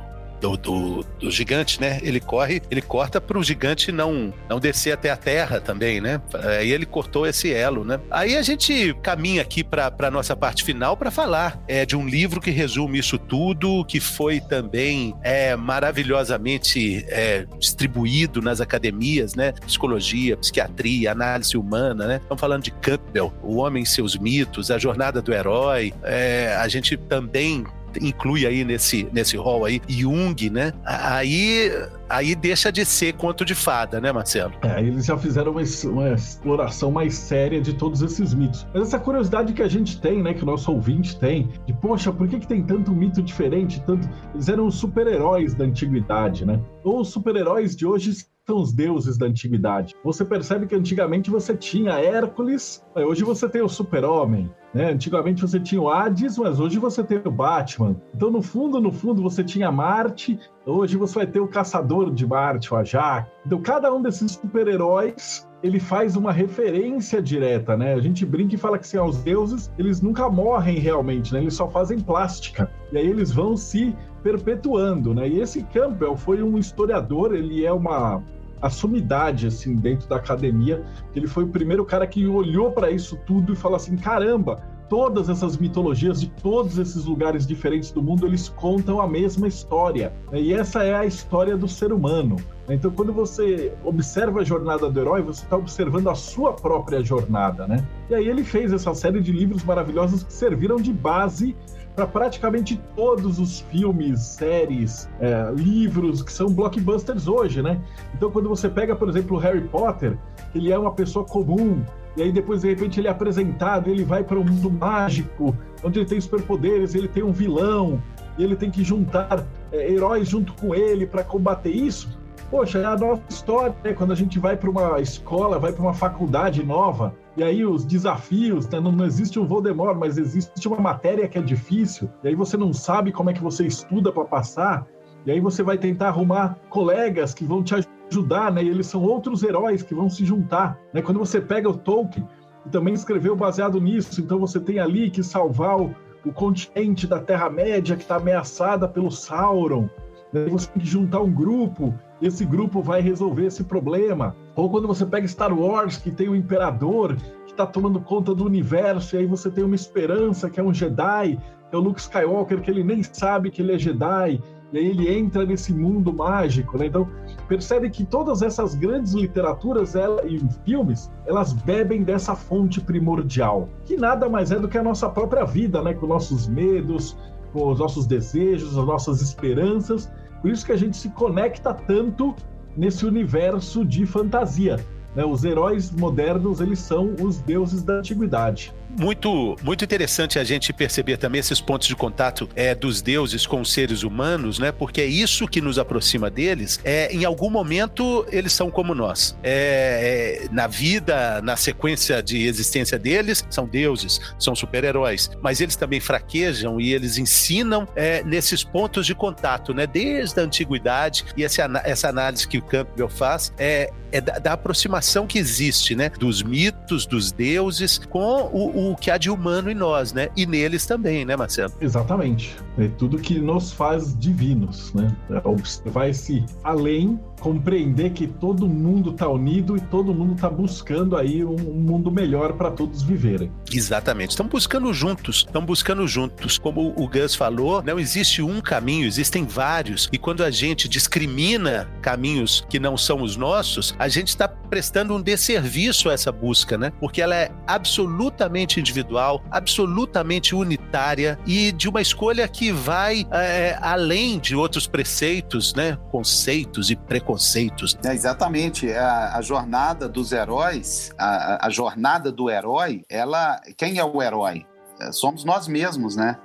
Speaker 1: do, do, do, gigante, né? Ele corre, ele corta para o gigante não, não descer até a terra também, né? Aí ele cortou esse elo, né? Aí a gente caminha aqui para a nossa parte final para falar é, de um livro que resume isso tudo, que foi também é, maravilhosamente é, distribuído nas academias, né? Psicologia, psiquiatria, análise humana, né? Estamos falando de Campbell, O Homem e Seus Mitos, A Jornada do Herói. É, a gente também inclui aí nesse, nesse rol aí Jung, né? Aí, aí deixa de ser conto de fada, né, Marcelo?
Speaker 3: É, eles já fizeram uma, uma, exploração mais séria de todos esses mitos. Mas essa curiosidade que a gente tem, né, que o nosso ouvinte tem, de poxa, por que, que tem tanto mito diferente? Tanto... Eles eram super-heróis da antiguidade, né? Ou os super-heróis de hoje são os deuses da antiguidade. Você percebe que antigamente você tinha Hércules, hoje você tem o Super-Homem. Né? Antigamente você tinha o Hades, mas hoje você tem o Batman. Então, no fundo, no fundo, você tinha Marte, hoje você vai ter o Caçador de Marte, o Ajax. Então, cada um desses super-heróis ele faz uma referência direta, né? A gente brinca e fala que assim, os deuses, eles nunca morrem realmente, né? Eles só fazem plástica. E aí eles vão se perpetuando, né? E esse Campbell foi um historiador, ele é uma a sumidade assim dentro da academia. Ele foi o primeiro cara que olhou para isso tudo e falou assim: caramba, todas essas mitologias de todos esses lugares diferentes do mundo eles contam a mesma história. E essa é a história do ser humano. Então, quando você observa a jornada do herói, você está observando a sua própria jornada, né? E aí ele fez essa série de livros maravilhosos que serviram de base para praticamente todos os filmes, séries, é, livros que são blockbusters hoje, né? Então, quando você pega, por exemplo, Harry Potter, ele é uma pessoa comum, e aí depois, de repente, ele é apresentado, ele vai para um mundo mágico, onde ele tem superpoderes, ele tem um vilão, e ele tem que juntar é, heróis junto com ele para combater isso. Poxa, é a nossa história, né? quando a gente vai para uma escola, vai para uma faculdade nova, e aí os desafios, né? não, não, existe um Voldemort, mas existe uma matéria que é difícil, e aí você não sabe como é que você estuda para passar, e aí você vai tentar arrumar colegas que vão te ajudar, né? E eles são outros heróis que vão se juntar, né? Quando você pega o Tolkien, que também escreveu baseado nisso, então você tem ali que salvar o, o continente da Terra-média que está ameaçada pelo Sauron. Né? Você tem que juntar um grupo esse grupo vai resolver esse problema. Ou quando você pega Star Wars, que tem o Imperador, que está tomando conta do universo, e aí você tem uma esperança, que é um Jedi, é o Luke Skywalker, que ele nem sabe que ele é Jedi, e aí ele entra nesse mundo mágico, né? Então, percebe que todas essas grandes literaturas ela, e filmes, elas bebem dessa fonte primordial, que nada mais é do que a nossa própria vida, né? Com nossos medos, com os nossos desejos, as nossas esperanças, por isso que a gente se conecta tanto nesse universo de fantasia. Né? Os heróis modernos, eles são os deuses da antiguidade
Speaker 1: muito, muito interessante a gente perceber também esses pontos de contato é, dos deuses com os seres humanos, né? Porque é isso que nos aproxima deles. É, em algum momento eles são como nós. É, é, na vida, na sequência de existência deles, são deuses, são super-heróis. Mas eles também fraquejam e eles ensinam é, nesses pontos de contato, né? Desde a antiguidade e essa, essa análise que o Campbell faz é, é da, da aproximação que existe, né? Dos mitos, dos deuses com o, o o que há de humano em nós, né? E neles também, né, Marcelo?
Speaker 3: Exatamente. É tudo que nos faz divinos, né? É observar esse além compreender que todo mundo está unido e todo mundo está buscando aí um, um mundo melhor para todos viverem.
Speaker 1: Exatamente. Estão buscando juntos, estão buscando juntos. Como o Gus falou, não existe um caminho, existem vários. E quando a gente discrimina caminhos que não são os nossos, a gente está prestando um desserviço a essa busca, né? Porque ela é absolutamente individual, absolutamente unitária e de uma escolha que vai é, além de outros preceitos, né? Conceitos e preconceitos conceitos.
Speaker 2: É, exatamente. A, a, jornada dos heróis, a, a, jornada do herói, ela. Quem é o herói? É, somos nós mesmos, né?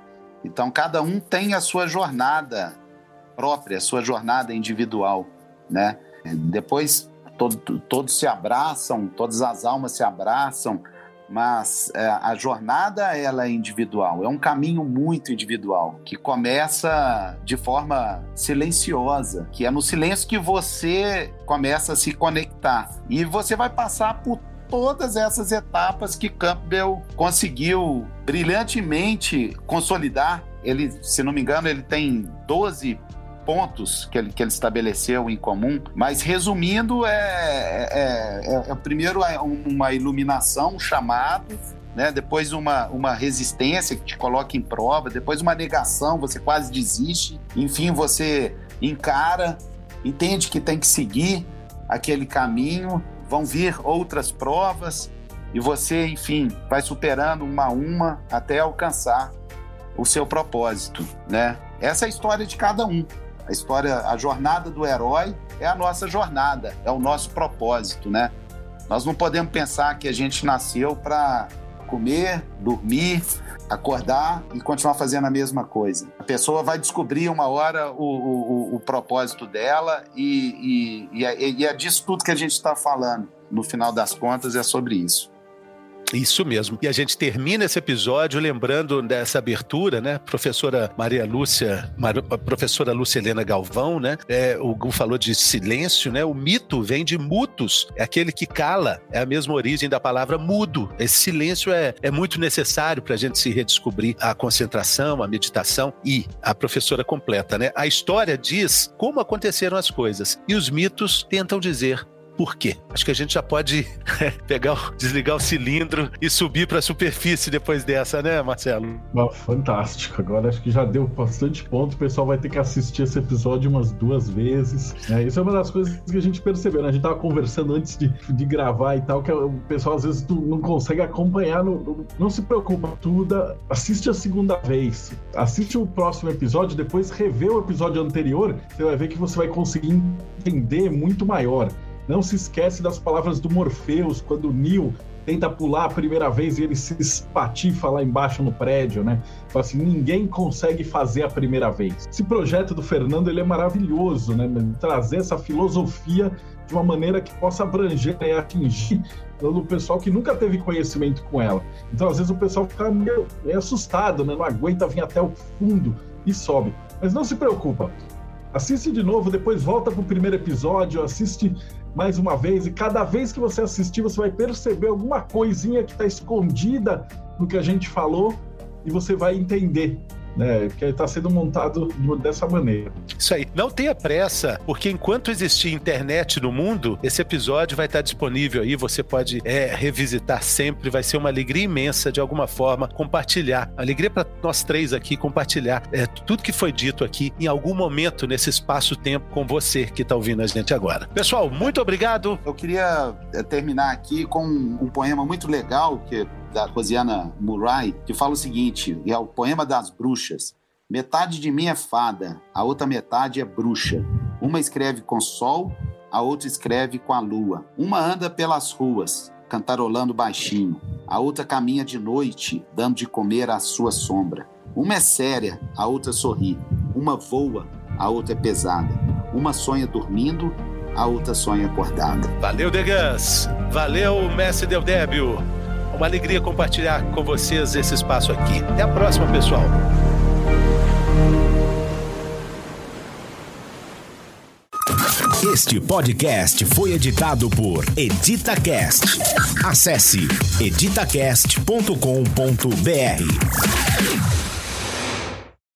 Speaker 2: Então cada um tem a sua jornada própria, a sua jornada individual, né? Depois todo, todos se abraçam, todas as almas se abraçam mas é, a jornada ela é individual, é um caminho muito individual que começa de forma silenciosa, que é no silêncio que você começa a se conectar e você vai passar por todas essas etapas que Campbell conseguiu brilhantemente consolidar. Ele, se não me engano, ele tem 12 pontos que ele, que ele estabeleceu em comum, mas resumindo, é, é, é, é primeiro é uma iluminação, um chamado, né? depois uma, uma resistência que te coloca em prova, depois uma negação, você quase desiste, enfim, você encara, entende que tem que seguir aquele caminho, vão vir outras provas e você, enfim, vai superando uma a uma até alcançar o seu propósito, né? Essa é a história de cada um. A história, a jornada do herói é a nossa jornada, é o nosso propósito, né? Nós não podemos pensar que a gente nasceu para comer, dormir, acordar e continuar fazendo a mesma coisa. A pessoa vai descobrir uma hora o, o, o propósito dela e, e, e, é, e é disso tudo que a gente está falando. No final das contas, é sobre isso.
Speaker 1: Isso mesmo. E a gente termina esse episódio lembrando dessa abertura, né? Professora Maria Lúcia, Mar... professora Lúcia Helena Galvão, né? É, o Gu falou de silêncio, né? O mito vem de mutus, é aquele que cala, é a mesma origem da palavra mudo. Esse silêncio é, é muito necessário para a gente se redescobrir a concentração, a meditação e a professora completa, né? A história diz como aconteceram as coisas e os mitos tentam dizer por quê? Acho que a gente já pode pegar, desligar o cilindro e subir para a superfície depois dessa, né, Marcelo?
Speaker 3: fantástico. Agora acho que já deu bastante ponto. O pessoal vai ter que assistir esse episódio umas duas vezes. É, isso é uma das coisas que a gente percebeu, né? A gente tava conversando antes de, de gravar e tal, que o pessoal às vezes não consegue acompanhar. Não, não se preocupa, tudo. Assiste a segunda vez. Assiste o próximo episódio, depois revê o episódio anterior. Você vai ver que você vai conseguir entender muito maior. Não se esquece das palavras do Morpheus, quando Neo tenta pular a primeira vez e ele se espatifa lá embaixo no prédio, né? Fala assim, ninguém consegue fazer a primeira vez. Esse projeto do Fernando, ele é maravilhoso, né? Trazer essa filosofia de uma maneira que possa abranger e atingir o pessoal que nunca teve conhecimento com ela. Então, às vezes, o pessoal fica meio assustado, né? Não aguenta vir até o fundo e sobe. Mas não se preocupa. Assiste de novo, depois volta para o primeiro episódio, assiste mais uma vez, e cada vez que você assistir, você vai perceber alguma coisinha que está escondida no que a gente falou e você vai entender né? Que está sendo montado dessa maneira.
Speaker 1: Isso aí. Não tenha pressa, porque enquanto existir internet no mundo, esse episódio vai estar disponível aí. Você pode é, revisitar sempre. Vai ser uma alegria imensa, de alguma forma, compartilhar. Alegria para nós três aqui compartilhar é, tudo que foi dito aqui em algum momento nesse espaço-tempo com você que está ouvindo a gente agora. Pessoal, muito obrigado.
Speaker 2: Eu queria é, terminar aqui com um poema muito legal que da Rosiana Murray, que fala o seguinte: é o poema das bruxas. Metade de mim é fada, a outra metade é bruxa. Uma escreve com sol, a outra escreve com a lua. Uma anda pelas ruas, cantarolando baixinho. A outra caminha de noite, dando de comer à sua sombra. Uma é séria, a outra sorri. Uma voa, a outra é pesada. Uma sonha dormindo, a outra sonha acordada.
Speaker 1: Valeu, Degas! Valeu, mestre Deudébio! Uma alegria compartilhar com vocês esse espaço aqui. Até a próxima, pessoal.
Speaker 4: Este podcast foi editado por EditaCast. Acesse editacast.com.br.